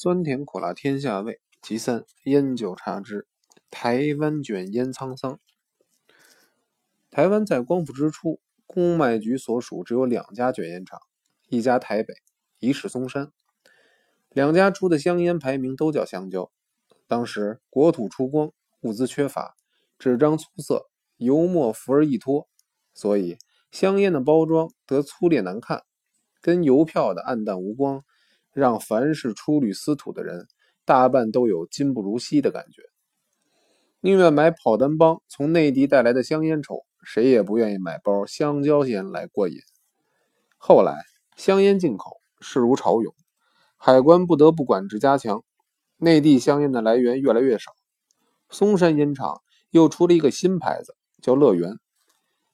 酸甜苦辣天下味，其三烟酒茶之。台湾卷烟沧桑。台湾在光复之初，公卖局所属只有两家卷烟厂，一家台北，一是松山。两家出的香烟排名都叫香蕉。当时国土出光，物资缺乏，纸张粗涩，油墨浮而易脱，所以香烟的包装得粗劣难看，跟邮票的暗淡无光。让凡是出旅司土的人，大半都有今不如昔的感觉，宁愿买跑单帮从内地带来的香烟抽，谁也不愿意买包香蕉烟来过瘾。后来香烟进口势如潮涌，海关不得不管制加强，内地香烟的来源越来越少。松山烟厂又出了一个新牌子，叫乐园，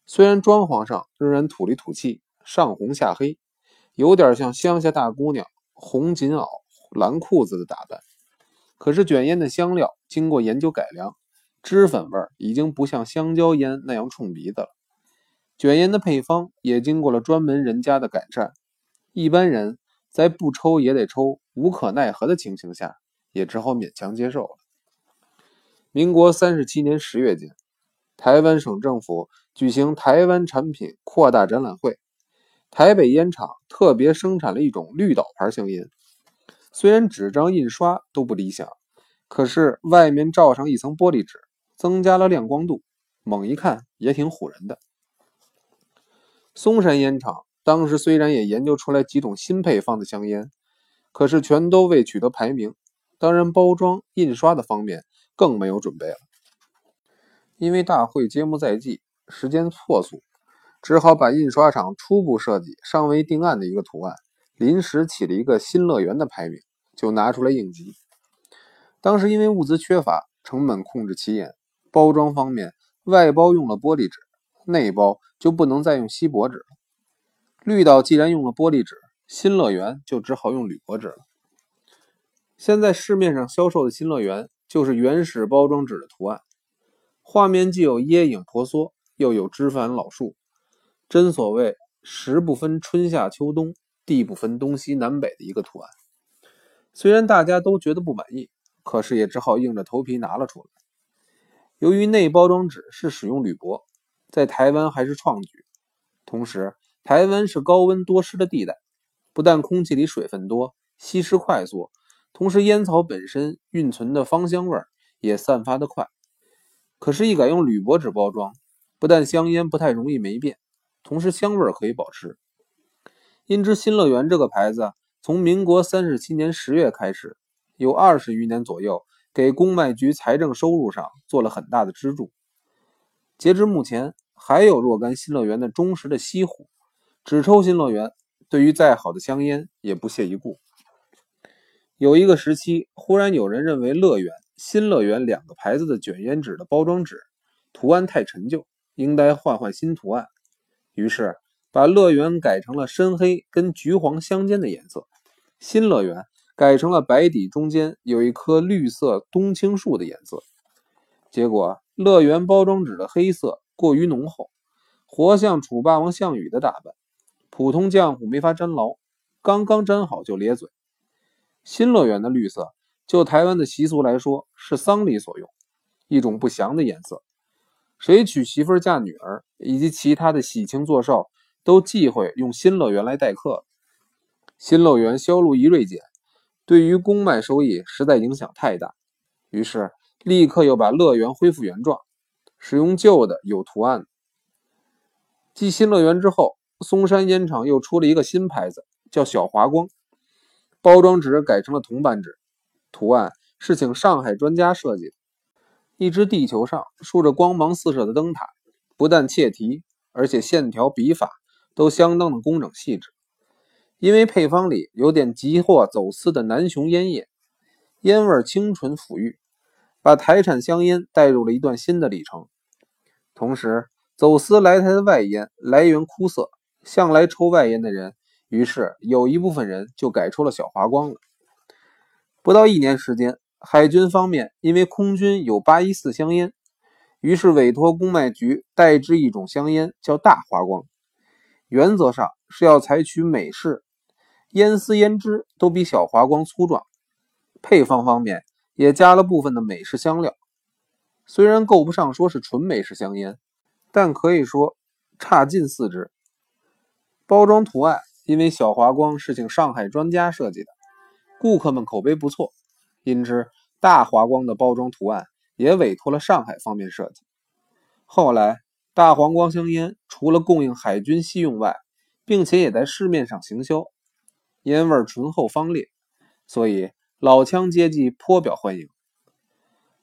虽然装潢上仍然土里土气，上红下黑，有点像乡下大姑娘。红锦袄、蓝裤子的打扮，可是卷烟的香料经过研究改良，脂粉味已经不像香蕉烟那样冲鼻子了。卷烟的配方也经过了专门人家的改善，一般人在不抽也得抽、无可奈何的情形下，也只好勉强接受了。民国三十七年十月间，台湾省政府举行台湾产品扩大展览会。台北烟厂特别生产了一种绿岛牌香烟，虽然纸张印刷都不理想，可是外面罩上一层玻璃纸，增加了亮光度，猛一看也挺唬人的。松山烟厂当时虽然也研究出来几种新配方的香烟，可是全都未取得排名，当然包装印刷的方面更没有准备了。因为大会揭幕在即，时间错促。只好把印刷厂初步设计尚未定案的一个图案，临时起了一个“新乐园”的排名，就拿出来应急。当时因为物资缺乏，成本控制起眼，包装方面外包用了玻璃纸，内包就不能再用锡箔纸了。绿岛既然用了玻璃纸，新乐园就只好用铝箔纸了。现在市面上销售的新乐园就是原始包装纸的图案，画面既有椰影婆娑，又有枝繁老树。真所谓时不分春夏秋冬，地不分东西南北的一个图案。虽然大家都觉得不满意，可是也只好硬着头皮拿了出来。由于内包装纸是使用铝箔，在台湾还是创举。同时，台湾是高温多湿的地带，不但空气里水分多，吸湿快速，同时烟草本身蕴存的芳香味也散发得快。可是，一改用铝箔纸包装，不但香烟不太容易霉变。同时，香味可以保持。因之，新乐园这个牌子从民国三十七年十月开始，有二十余年左右，给公卖局财政收入上做了很大的支柱。截至目前，还有若干新乐园的忠实的吸户，只抽新乐园，对于再好的香烟也不屑一顾。有一个时期，忽然有人认为乐园、新乐园两个牌子的卷烟纸的包装纸图案太陈旧，应该换换新图案。于是，把乐园改成了深黑跟橘黄相间的颜色，新乐园改成了白底中间有一棵绿色冬青树的颜色。结果，乐园包装纸的黑色过于浓厚，活像楚霸王项羽的打扮，普通浆糊没法粘牢，刚刚粘好就咧嘴。新乐园的绿色，就台湾的习俗来说，是丧礼所用，一种不祥的颜色。谁娶媳妇嫁女儿，以及其他的喜庆做寿，都忌讳用新乐园来待客。新乐园销路一锐减，对于公卖收益实在影响太大。于是立刻又把乐园恢复原状，使用旧的有图案。继新乐园之后，松山烟厂又出了一个新牌子，叫小华光，包装纸改成了铜版纸，图案是请上海专家设计。一只地球上竖着光芒四射的灯塔，不但切题，而且线条笔法都相当的工整细致。因为配方里有点急货走私的南雄烟叶，烟味清纯馥郁，把台产香烟带入了一段新的里程。同时，走私来台的外烟来源枯涩，向来抽外烟的人，于是有一部分人就改抽了小华光了。不到一年时间。海军方面因为空军有八一四香烟，于是委托公卖局代制一种香烟，叫大华光。原则上是要采取美式，烟丝烟支都比小华光粗壮，配方方面也加了部分的美式香料。虽然够不上说是纯美式香烟，但可以说差近四之。包装图案因为小华光是请上海专家设计的，顾客们口碑不错，因之大华光的包装图案也委托了上海方面设计。后来，大黄光香烟除了供应海军西用外，并且也在市面上行销，烟味醇厚芳烈，所以老枪阶级颇表欢迎。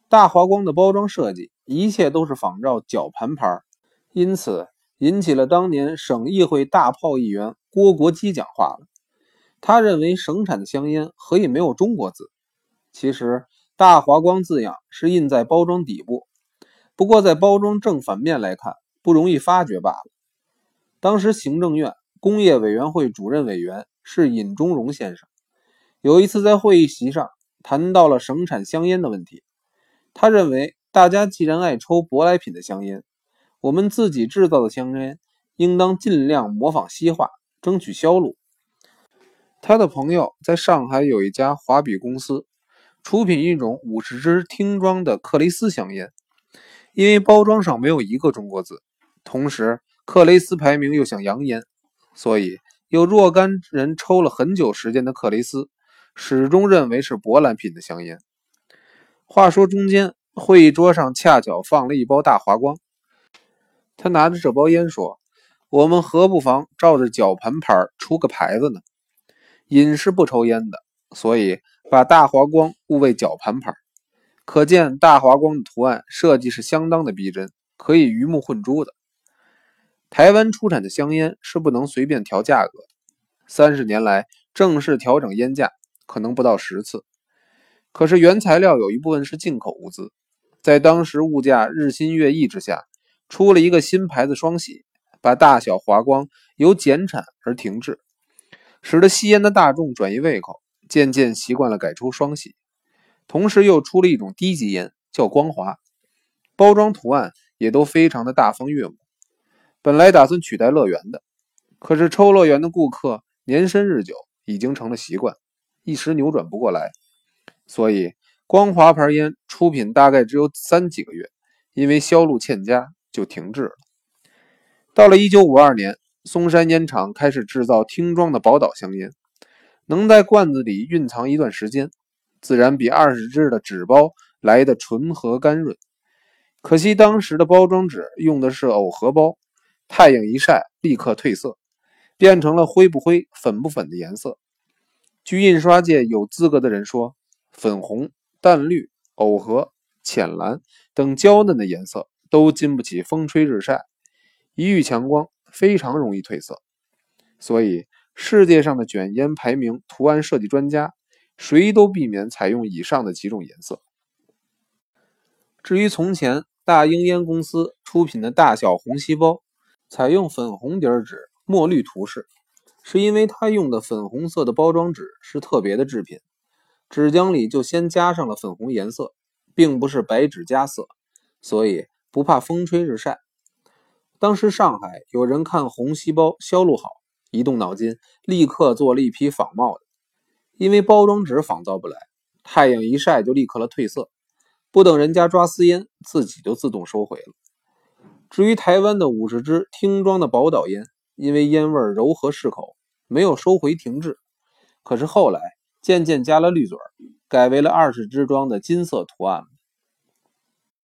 大华光的包装设计，一切都是仿照绞盘牌，因此引起了当年省议会大炮议员郭国基讲话了。他认为省产的香烟何以没有中国字？其实大华光字样是印在包装底部，不过在包装正反面来看不容易发觉罢了。当时行政院工业委员会主任委员是尹中荣先生，有一次在会议席上谈到了省产香烟的问题。他认为，大家既然爱抽舶来品的香烟，我们自己制造的香烟应当尽量模仿西化，争取销路。他的朋友在上海有一家华比公司，出品一种五十支听装的克雷斯香烟，因为包装上没有一个中国字，同时克雷斯排名又像洋烟，所以有若干人抽了很久时间的克雷斯，始终认为是舶来品的香烟。话说中间，会议桌上恰巧放了一包大华光。他拿着这包烟说：“我们何不妨照着绞盘牌出个牌子呢？尹是不抽烟的，所以把大华光误为绞盘牌。可见大华光的图案设计是相当的逼真，可以鱼目混珠的。台湾出产的香烟是不能随便调价格，三十年来正式调整烟价可能不到十次。”可是原材料有一部分是进口物资，在当时物价日新月异之下，出了一个新牌子双喜，把大小华光由减产而停滞，使得吸烟的大众转移胃口，渐渐习惯了改抽双喜。同时又出了一种低级烟，叫光华，包装图案也都非常的大方悦目。本来打算取代乐园的，可是抽乐园的顾客年深日久，已经成了习惯，一时扭转不过来。所以，光华牌烟出品大概只有三几个月，因为销路欠佳就停滞了。到了1952年，松山烟厂开始制造听装的宝岛香烟，能在罐子里蕴藏一段时间，自然比二十支的纸包来的醇和甘润。可惜当时的包装纸用的是藕荷包，太阳一晒立刻褪色，变成了灰不灰、粉不粉的颜色。据印刷界有资格的人说。粉红、淡绿、藕荷、浅蓝等娇嫩的颜色都经不起风吹日晒，一遇强光非常容易褪色。所以，世界上的卷烟排名图案设计专家，谁都避免采用以上的几种颜色。至于从前大英烟公司出品的大小红锡包，采用粉红底纸、墨绿涂饰，是因为它用的粉红色的包装纸是特别的制品。纸浆里就先加上了粉红颜色，并不是白纸加色，所以不怕风吹日晒。当时上海有人看红锡包销路好，一动脑筋，立刻做了一批仿冒的。因为包装纸仿造不来，太阳一晒就立刻了褪色，不等人家抓私烟，自己就自动收回了。至于台湾的五十支听装的宝岛烟，因为烟味柔和适口，没有收回停滞。可是后来。渐渐加了绿嘴改为了二十支装的金色图案。